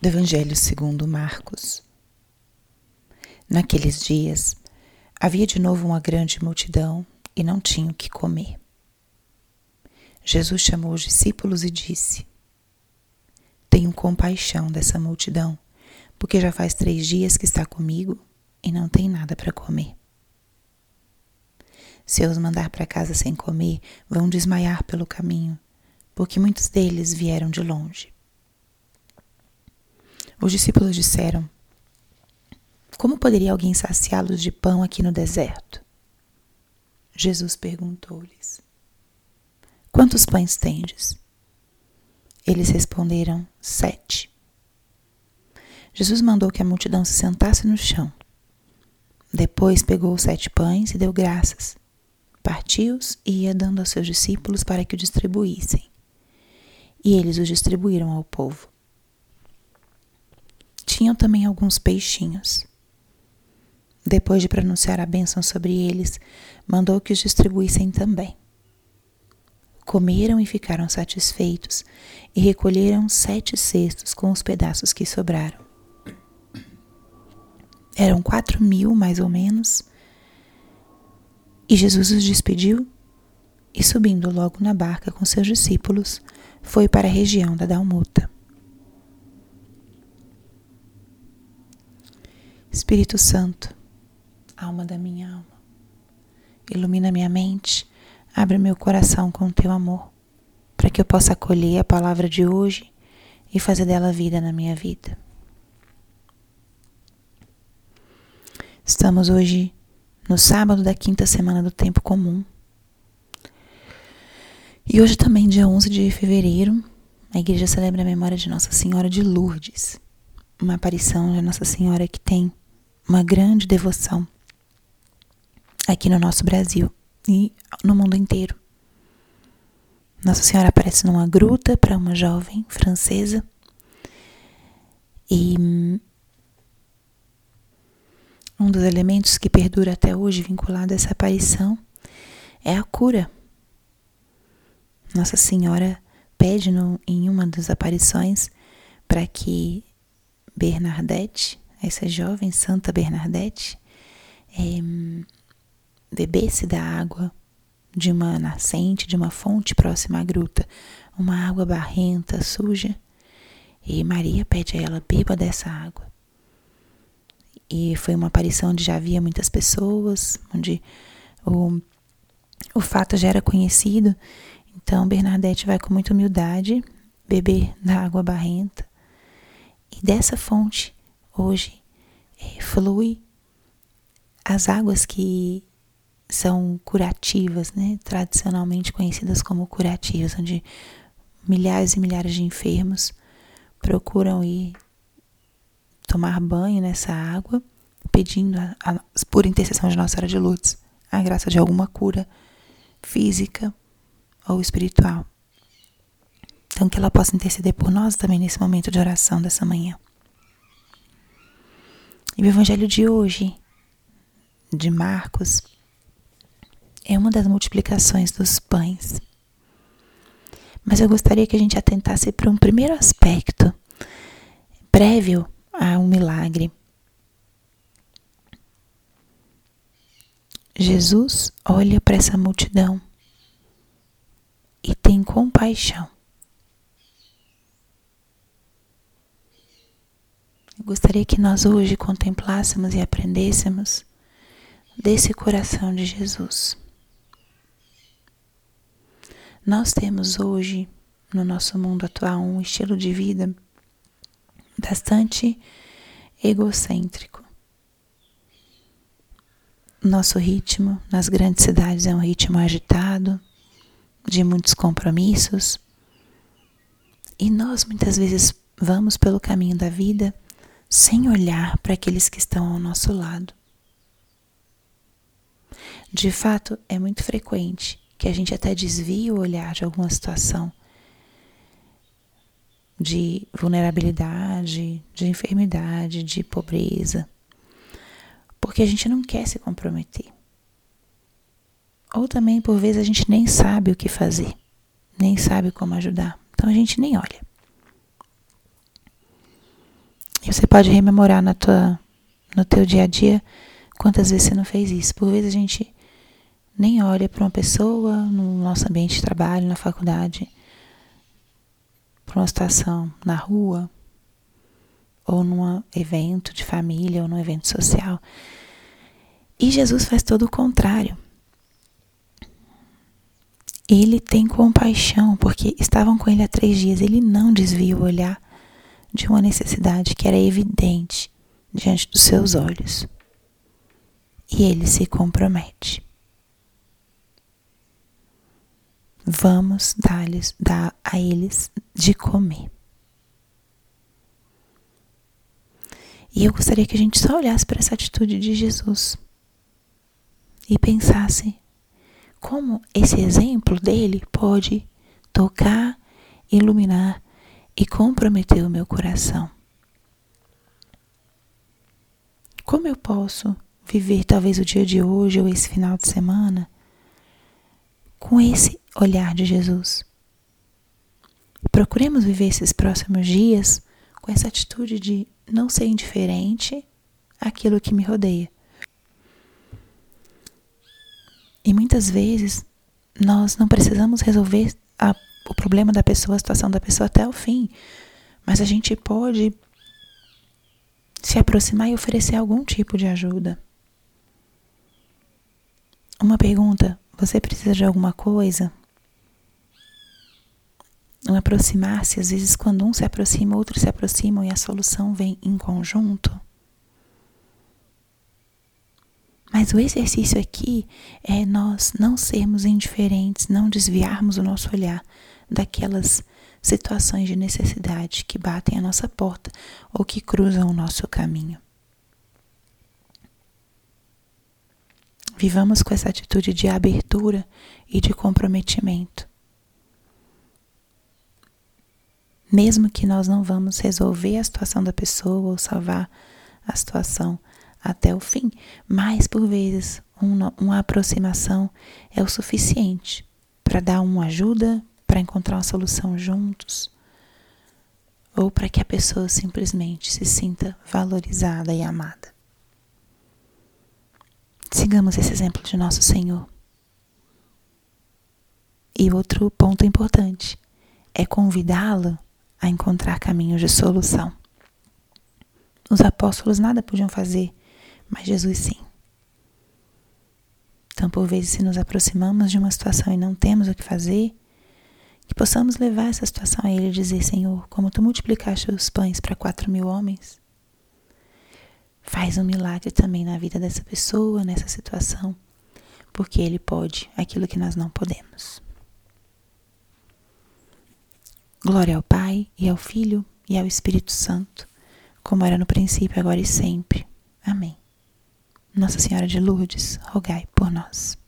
do Evangelho segundo Marcos. Naqueles dias havia de novo uma grande multidão e não tinham o que comer. Jesus chamou os discípulos e disse: Tenho compaixão dessa multidão, porque já faz três dias que está comigo e não tem nada para comer. Se eu os mandar para casa sem comer, vão desmaiar pelo caminho, porque muitos deles vieram de longe. Os discípulos disseram: Como poderia alguém saciá-los de pão aqui no deserto? Jesus perguntou-lhes: Quantos pães tendes? Eles responderam: Sete. Jesus mandou que a multidão se sentasse no chão. Depois pegou os sete pães e deu graças. Partiu-os e ia dando aos seus discípulos para que o distribuíssem. E eles os distribuíram ao povo tinham também alguns peixinhos. Depois de pronunciar a bênção sobre eles, mandou que os distribuíssem também. Comeram e ficaram satisfeitos, e recolheram sete cestos com os pedaços que sobraram. Eram quatro mil, mais ou menos, e Jesus os despediu e, subindo logo na barca com seus discípulos, foi para a região da Dalmuta. Espírito Santo, alma da minha alma, ilumina minha mente, abre meu coração com o teu amor, para que eu possa acolher a palavra de hoje e fazer dela vida na minha vida. Estamos hoje no sábado da quinta semana do tempo comum. E hoje também, dia 11 de fevereiro, a igreja celebra a memória de Nossa Senhora de Lourdes, uma aparição de Nossa Senhora que tem uma grande devoção aqui no nosso Brasil e no mundo inteiro. Nossa Senhora aparece numa gruta para uma jovem francesa e um dos elementos que perdura até hoje vinculado a essa aparição é a cura. Nossa Senhora pede no, em uma das aparições para que Bernadette, essa jovem Santa Bernadette é, bebesse da água de uma nascente, de uma fonte próxima à gruta, uma água barrenta, suja, e Maria pede a ela: beba dessa água. E foi uma aparição onde já havia muitas pessoas, onde o, o fato já era conhecido. Então Bernadette vai com muita humildade beber da água barrenta. E dessa fonte hoje é, flui as águas que são curativas, né? tradicionalmente conhecidas como curativas, onde milhares e milhares de enfermos procuram ir tomar banho nessa água, pedindo, a, a, por intercessão de Nossa Senhora de Lourdes, a graça de alguma cura física ou espiritual. Então, que ela possa interceder por nós também nesse momento de oração dessa manhã. E o evangelho de hoje, de Marcos, é uma das multiplicações dos pães. Mas eu gostaria que a gente atentasse para um primeiro aspecto prévio a um milagre. Jesus olha para essa multidão e tem compaixão. Gostaria que nós hoje contemplássemos e aprendêssemos desse coração de Jesus. Nós temos hoje, no nosso mundo atual, um estilo de vida bastante egocêntrico. Nosso ritmo nas grandes cidades é um ritmo agitado, de muitos compromissos, e nós muitas vezes vamos pelo caminho da vida sem olhar para aqueles que estão ao nosso lado. De fato, é muito frequente que a gente até desvie o olhar de alguma situação de vulnerabilidade, de enfermidade, de pobreza, porque a gente não quer se comprometer. Ou também, por vezes, a gente nem sabe o que fazer, nem sabe como ajudar, então a gente nem olha. Você pode rememorar na tua, no teu dia a dia quantas vezes você não fez isso. Por vezes a gente nem olha para uma pessoa no nosso ambiente de trabalho, na faculdade, para uma situação na rua, ou num evento de família, ou num evento social. E Jesus faz todo o contrário. Ele tem compaixão, porque estavam com ele há três dias. Ele não desvia o olhar de uma necessidade que era evidente diante dos seus olhos. E ele se compromete. Vamos dar-lhes, dar a eles de comer. E eu gostaria que a gente só olhasse para essa atitude de Jesus e pensasse como esse exemplo dele pode tocar, iluminar e comprometer o meu coração. Como eu posso viver talvez o dia de hoje ou esse final de semana com esse olhar de Jesus? Procuremos viver esses próximos dias com essa atitude de não ser indiferente àquilo que me rodeia. E muitas vezes nós não precisamos resolver a o problema da pessoa, a situação da pessoa até o fim. Mas a gente pode se aproximar e oferecer algum tipo de ajuda. Uma pergunta: você precisa de alguma coisa? Um aproximar-se, às vezes, quando um se aproxima, outros se aproximam e a solução vem em conjunto. Mas o exercício aqui é nós não sermos indiferentes, não desviarmos o nosso olhar daquelas situações de necessidade que batem a nossa porta ou que cruzam o nosso caminho. Vivamos com essa atitude de abertura e de comprometimento. Mesmo que nós não vamos resolver a situação da pessoa ou salvar a situação até o fim, mas por vezes uma, uma aproximação é o suficiente para dar uma ajuda, para encontrar uma solução juntos, ou para que a pessoa simplesmente se sinta valorizada e amada. Sigamos esse exemplo de nosso Senhor. E outro ponto importante é convidá-lo a encontrar caminhos de solução. Os apóstolos nada podiam fazer, mas Jesus sim. Então, por vezes, se nos aproximamos de uma situação e não temos o que fazer, que possamos levar essa situação a Ele e dizer: Senhor, como tu multiplicaste os pães para quatro mil homens, faz um milagre também na vida dessa pessoa, nessa situação, porque Ele pode aquilo que nós não podemos. Glória ao Pai, e ao Filho, e ao Espírito Santo, como era no princípio, agora e sempre. Amém. Nossa Senhora de Lourdes, rogai por nós.